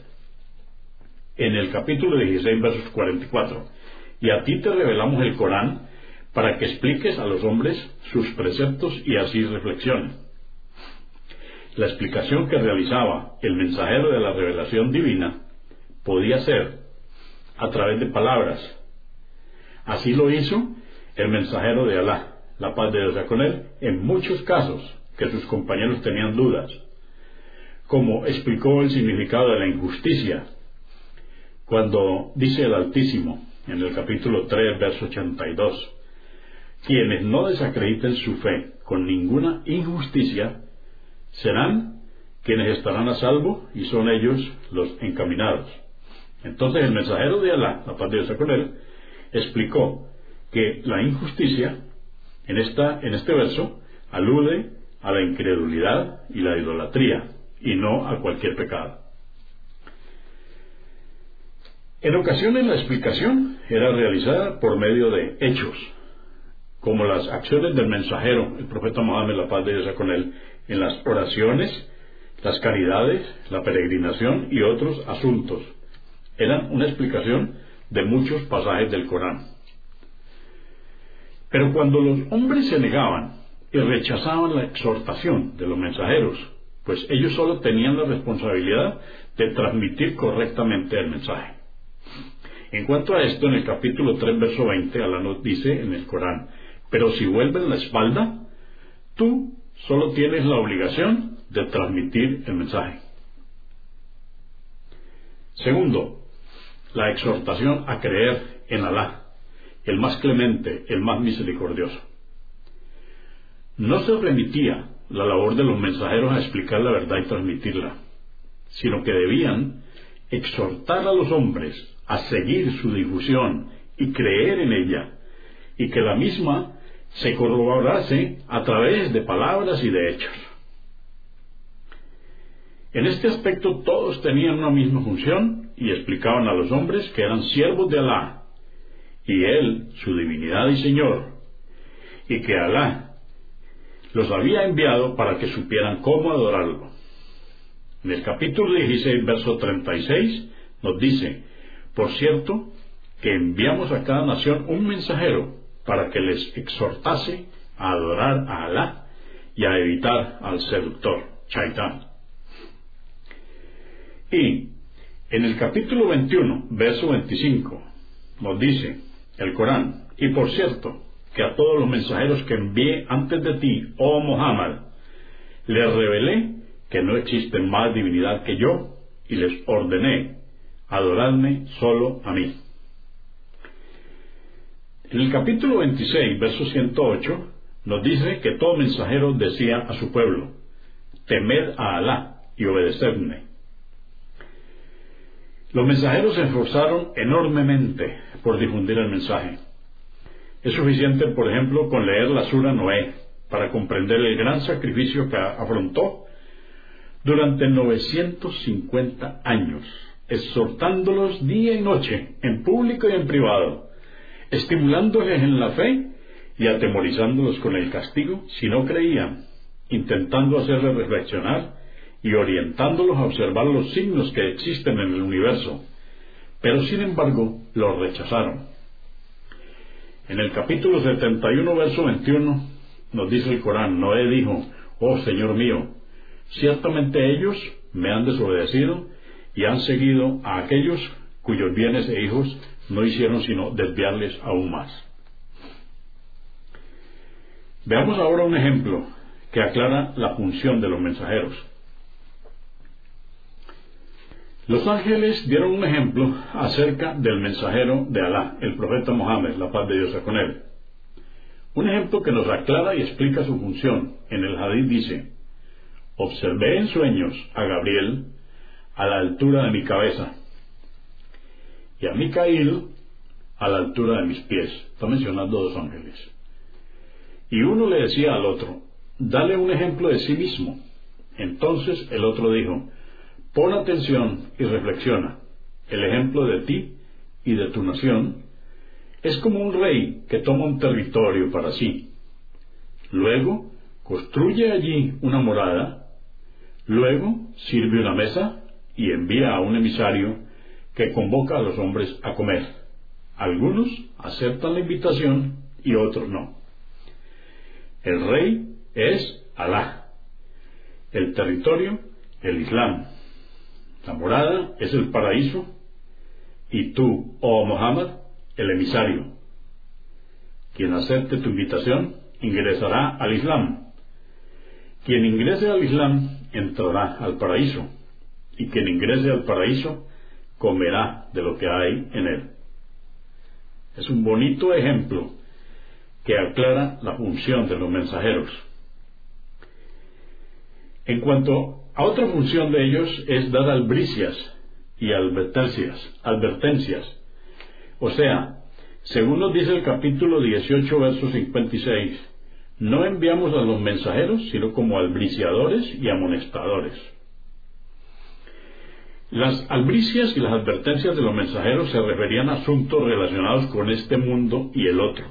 En el capítulo 16, versos 44. Y a ti te revelamos el Corán para que expliques a los hombres sus preceptos y así reflexionen. La explicación que realizaba el mensajero de la revelación divina podía ser a través de palabras. Así lo hizo el mensajero de Alá, la paz de Dios con él, en muchos casos que sus compañeros tenían dudas como explicó el significado de la injusticia, cuando dice el Altísimo en el capítulo 3, verso 82, quienes no desacrediten su fe con ninguna injusticia, serán quienes estarán a salvo y son ellos los encaminados. Entonces el mensajero de Alá, la paz de Dios con él, explicó que la injusticia en, esta, en este verso alude a la incredulidad y la idolatría, y no a cualquier pecado. En ocasiones la explicación era realizada por medio de hechos, como las acciones del mensajero, el profeta Mohammed, la paz de Dios con él, en las oraciones, las caridades, la peregrinación y otros asuntos. Eran una explicación de muchos pasajes del Corán. Pero cuando los hombres se negaban y rechazaban la exhortación de los mensajeros, pues ellos solo tenían la responsabilidad de transmitir correctamente el mensaje. En cuanto a esto, en el capítulo 3, verso 20, Allah nos dice en el Corán, pero si vuelves la espalda, tú solo tienes la obligación de transmitir el mensaje. Segundo, la exhortación a creer en Alá, el más clemente, el más misericordioso. No se remitía la labor de los mensajeros a explicar la verdad y transmitirla, sino que debían exhortar a los hombres a seguir su difusión y creer en ella, y que la misma se corroborase a través de palabras y de hechos. En este aspecto todos tenían una misma función y explicaban a los hombres que eran siervos de Alá, y Él, su divinidad y Señor, y que Alá los había enviado para que supieran cómo adorarlo. En el capítulo 16, verso 36, nos dice, por cierto, que enviamos a cada nación un mensajero para que les exhortase a adorar a Alá y a evitar al seductor, Chaitán. Y en el capítulo 21, verso 25, nos dice el Corán, y por cierto, que a todos los mensajeros que envié antes de ti, oh Muhammad, les revelé que no existe más divinidad que yo, y les ordené, adoradme solo a mí. En el capítulo 26, verso 108, nos dice que todo mensajero decía a su pueblo, temed a Alá y obedecedme. Los mensajeros se esforzaron enormemente por difundir el mensaje. Es suficiente, por ejemplo, con leer la Sura Noé para comprender el gran sacrificio que afrontó durante 950 años, exhortándolos día y noche, en público y en privado, estimulándoles en la fe y atemorizándolos con el castigo si no creían, intentando hacerles reflexionar y orientándolos a observar los signos que existen en el universo, pero sin embargo los rechazaron. En el capítulo 71, verso 21, nos dice el Corán, Noé dijo, Oh Señor mío, ciertamente ellos me han desobedecido y han seguido a aquellos cuyos bienes e hijos no hicieron sino desviarles aún más. Veamos ahora un ejemplo que aclara la función de los mensajeros. Los ángeles dieron un ejemplo acerca del mensajero de Alá, el profeta Mohammed, la paz de Dios con él. Un ejemplo que nos aclara y explica su función. En el hadith dice, observé en sueños a Gabriel a la altura de mi cabeza y a Micael a la altura de mis pies. Está mencionando dos ángeles. Y uno le decía al otro, dale un ejemplo de sí mismo. Entonces el otro dijo, pon atención y reflexiona. El ejemplo de ti y de tu nación es como un rey que toma un territorio para sí. Luego construye allí una morada, luego sirve una mesa y envía a un emisario que convoca a los hombres a comer. Algunos aceptan la invitación y otros no. El rey es Alá. El territorio, el Islam. La morada es el paraíso. Y tú, oh Muhammad, el emisario. Quien acepte tu invitación ingresará al Islam. Quien ingrese al Islam entrará al paraíso. Y quien ingrese al paraíso comerá de lo que hay en él. Es un bonito ejemplo que aclara la función de los mensajeros. En cuanto a otra función de ellos es dar albricias y advertencias, advertencias. O sea, según nos dice el capítulo 18, verso 56, no enviamos a los mensajeros, sino como albriciadores y amonestadores. Las albricias y las advertencias de los mensajeros se referían a asuntos relacionados con este mundo y el otro.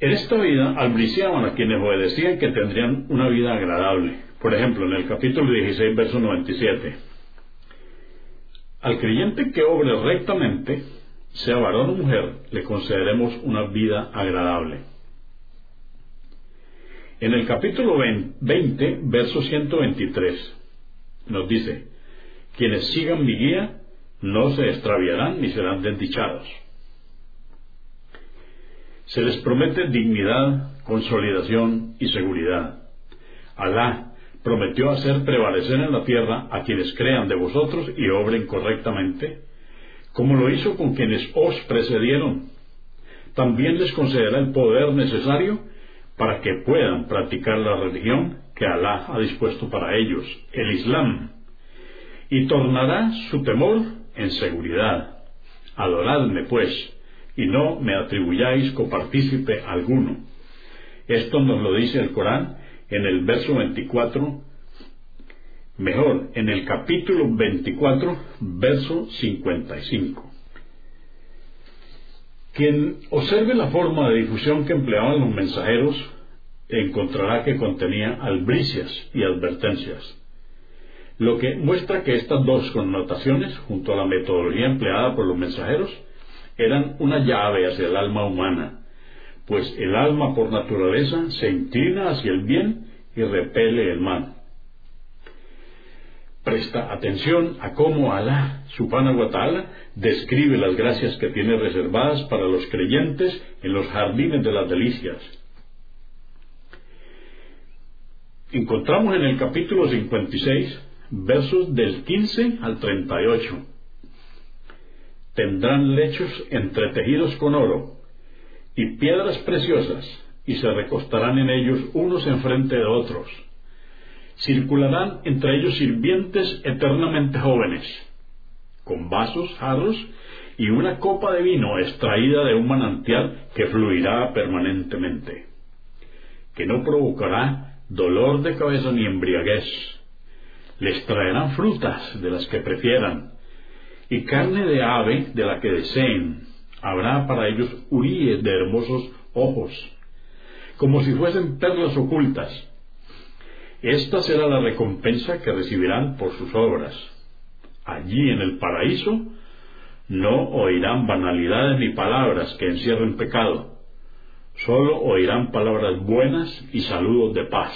En esta vida albriciaban a quienes obedecían que tendrían una vida agradable. Por ejemplo, en el capítulo 16, verso 97. Al creyente que obre rectamente, sea varón o mujer, le concederemos una vida agradable. En el capítulo 20, verso 123, nos dice, quienes sigan mi guía no se extraviarán ni serán desdichados. Se les promete dignidad, consolidación y seguridad. Alá prometió hacer prevalecer en la tierra a quienes crean de vosotros y obren correctamente, como lo hizo con quienes os precedieron. También les concederá el poder necesario para que puedan practicar la religión que Alá ha dispuesto para ellos, el Islam, y tornará su temor en seguridad. Adoradme, pues, y no me atribuyáis copartícipe alguno. Esto nos lo dice el Corán en el verso 24, mejor, en el capítulo 24, verso 55. Quien observe la forma de difusión que empleaban los mensajeros encontrará que contenía albricias y advertencias, lo que muestra que estas dos connotaciones, junto a la metodología empleada por los mensajeros, eran una llave hacia el alma humana, pues el alma por naturaleza se inclina hacia el bien y repele el mal. Presta atención a cómo Alá, subhanahu wa ta'ala, describe las gracias que tiene reservadas para los creyentes en los jardines de las delicias. Encontramos en el capítulo 56 versos del 15 al 38. Tendrán lechos entretejidos con oro y piedras preciosas, y se recostarán en ellos unos enfrente de otros circularán entre ellos sirvientes eternamente jóvenes, con vasos, jarros y una copa de vino extraída de un manantial que fluirá permanentemente, que no provocará dolor de cabeza ni embriaguez. Les traerán frutas de las que prefieran, y carne de ave de la que deseen. Habrá para ellos huríes de hermosos ojos, como si fuesen perlas ocultas esta será la recompensa que recibirán por sus obras. Allí en el paraíso no oirán banalidades ni palabras que encierren pecado, solo oirán palabras buenas y saludos de paz.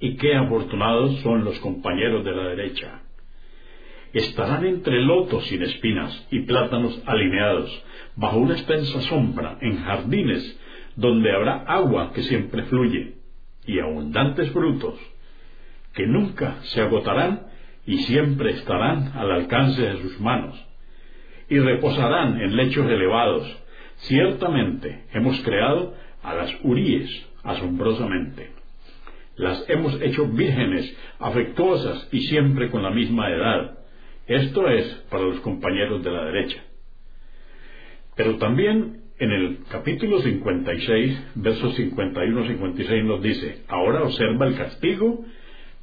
Y qué afortunados son los compañeros de la derecha. Estarán entre lotos sin espinas y plátanos alineados, bajo una extensa sombra, en jardines donde habrá agua que siempre fluye y abundantes frutos, que nunca se agotarán y siempre estarán al alcance de sus manos, y reposarán en lechos elevados. Ciertamente hemos creado a las uríes asombrosamente. Las hemos hecho vírgenes, afectuosas y siempre con la misma edad. Esto es para los compañeros de la derecha. Pero también en el capítulo 56, versos 51-56 nos dice, ahora observa el castigo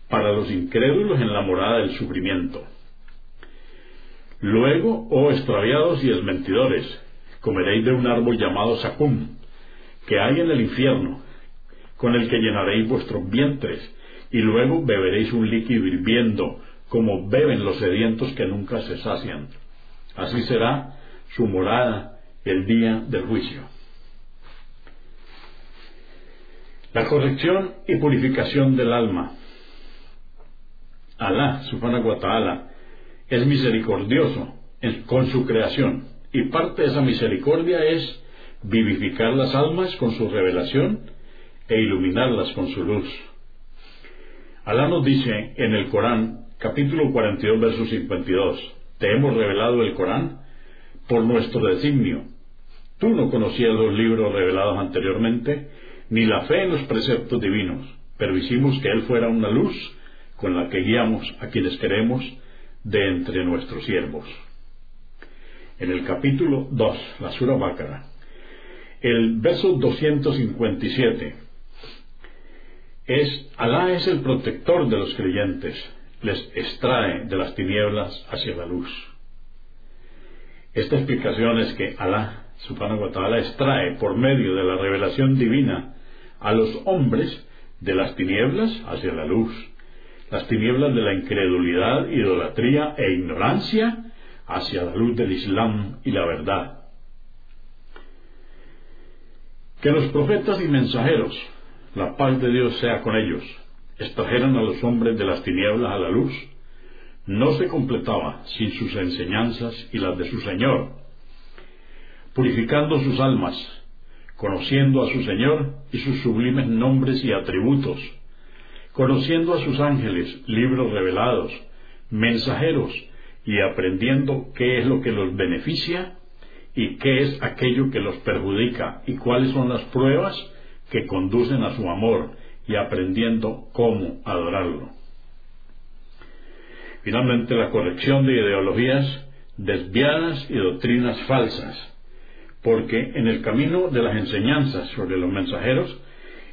para los incrédulos en la morada del sufrimiento. Luego, oh extraviados y desmentidores, comeréis de un árbol llamado Sacum, que hay en el infierno, con el que llenaréis vuestros vientres, y luego beberéis un líquido hirviendo, como beben los sedientos que nunca se sacian. Así será su morada el día del juicio. La corrección y purificación del alma. Alá, subhanahu wa ta'ala, es misericordioso con su creación y parte de esa misericordia es vivificar las almas con su revelación e iluminarlas con su luz. Alá nos dice en el Corán, capítulo 42, verso 52, te hemos revelado el Corán por nuestro designio Tú no conocías los libros revelados anteriormente, ni la fe en los preceptos divinos, pero hicimos que Él fuera una luz con la que guiamos a quienes queremos de entre nuestros siervos. En el capítulo 2, la Sura Bácara, el verso 257, es Alá es el protector de los creyentes, les extrae de las tinieblas hacia la luz. Esta explicación es que Alá Subhanahu wa ta'ala extrae por medio de la revelación divina a los hombres de las tinieblas hacia la luz, las tinieblas de la incredulidad, idolatría e ignorancia hacia la luz del Islam y la verdad. Que los profetas y mensajeros la paz de Dios sea con ellos, extrajeron a los hombres de las tinieblas a la luz, no se completaba sin sus enseñanzas y las de su Señor, purificando sus almas, conociendo a su Señor y sus sublimes nombres y atributos, conociendo a sus ángeles, libros revelados, mensajeros, y aprendiendo qué es lo que los beneficia y qué es aquello que los perjudica y cuáles son las pruebas que conducen a su amor y aprendiendo cómo adorarlo. Finalmente, la corrección de ideologías desviadas y doctrinas falsas, porque en el camino de las enseñanzas sobre los mensajeros,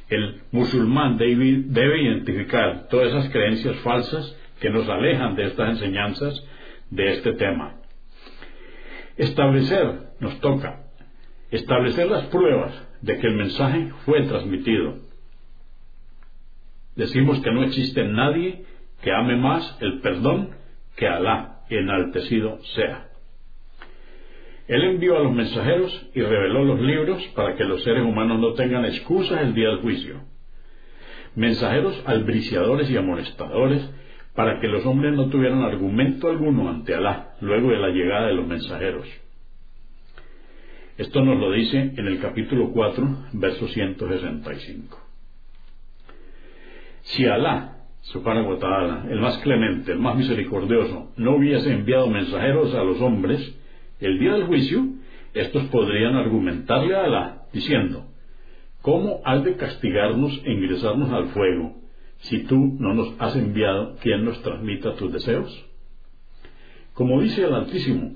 el musulmán debe, debe identificar todas esas creencias falsas que nos alejan de estas enseñanzas de este tema. Establecer, nos toca, establecer las pruebas de que el mensaje fue transmitido. Decimos que no existe nadie que ame más el perdón que Alá enaltecido sea. Él envió a los mensajeros y reveló los libros para que los seres humanos no tengan excusas el día del juicio. Mensajeros albriciadores y amonestadores para que los hombres no tuvieran argumento alguno ante Alá luego de la llegada de los mensajeros. Esto nos lo dice en el capítulo 4, verso 165. Si Alá, subhanahu wa el más clemente, el más misericordioso, no hubiese enviado mensajeros a los hombres, el día del juicio, estos podrían argumentarle a Alá, diciendo, ¿cómo has de castigarnos e ingresarnos al fuego si tú no nos has enviado quien nos transmita tus deseos? Como dice el Altísimo,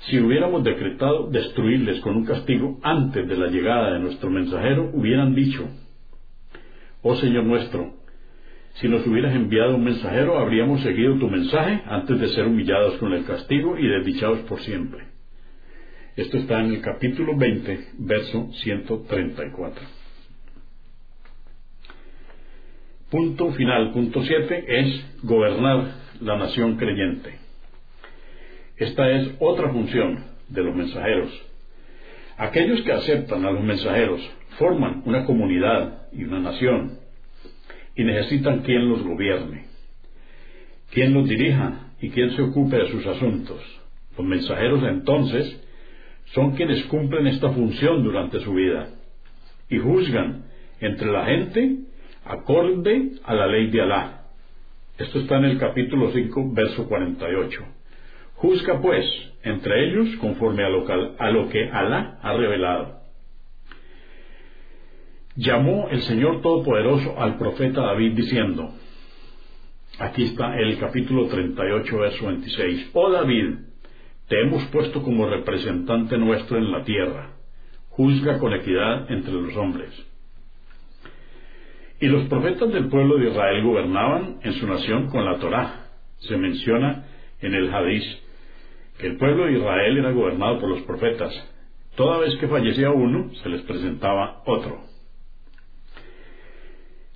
si hubiéramos decretado destruirles con un castigo antes de la llegada de nuestro mensajero, hubieran dicho, Oh Señor nuestro, si nos hubieras enviado un mensajero, habríamos seguido tu mensaje antes de ser humillados con el castigo y desdichados por siempre. Esto está en el capítulo 20, verso 134. Punto final, punto 7, es gobernar la nación creyente. Esta es otra función de los mensajeros. Aquellos que aceptan a los mensajeros forman una comunidad y una nación y necesitan quien los gobierne, quien los dirija y quien se ocupe de sus asuntos. Los mensajeros entonces son quienes cumplen esta función durante su vida y juzgan entre la gente acorde a la ley de Alá. Esto está en el capítulo 5, verso 48. Juzga pues entre ellos conforme a lo, que Alá ha revelado. Llamó el Señor Todopoderoso al profeta David diciendo, aquí está el capítulo 38, verso 26, Oh David, te hemos puesto como representante nuestro en la tierra, juzga con equidad entre los hombres. Y los profetas del pueblo de Israel gobernaban en su nación con la Torá. Se menciona en el Hadís que el pueblo de Israel era gobernado por los profetas. Toda vez que fallecía uno, se les presentaba otro.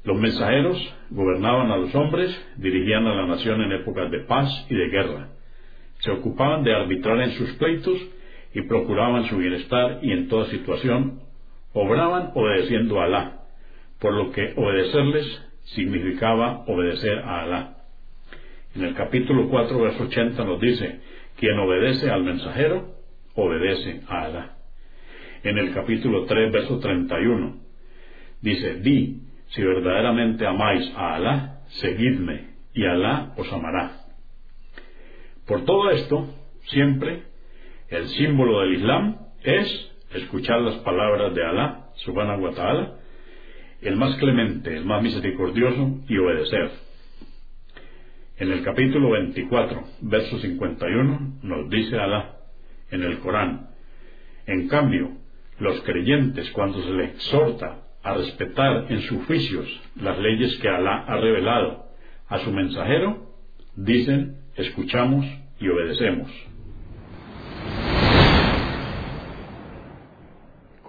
Los mensajeros gobernaban a los hombres, dirigían a la nación en épocas de paz y de guerra. Se ocupaban de arbitrar en sus pleitos y procuraban su bienestar y en toda situación obraban obedeciendo a Alá por lo que obedecerles significaba obedecer a Alá. En el capítulo 4, verso 80 nos dice, quien obedece al mensajero, obedece a Alá. En el capítulo 3, verso 31, dice, di, si verdaderamente amáis a Alá, seguidme, y Alá os amará. Por todo esto, siempre, el símbolo del Islam es escuchar las palabras de Alá, subhanahu wa ta'ala, el más clemente, el más misericordioso, y obedecer. En el capítulo 24, verso 51, nos dice Alá en el Corán, en cambio, los creyentes cuando se les exhorta a respetar en sus juicios las leyes que Alá ha revelado a su mensajero, dicen, escuchamos y obedecemos.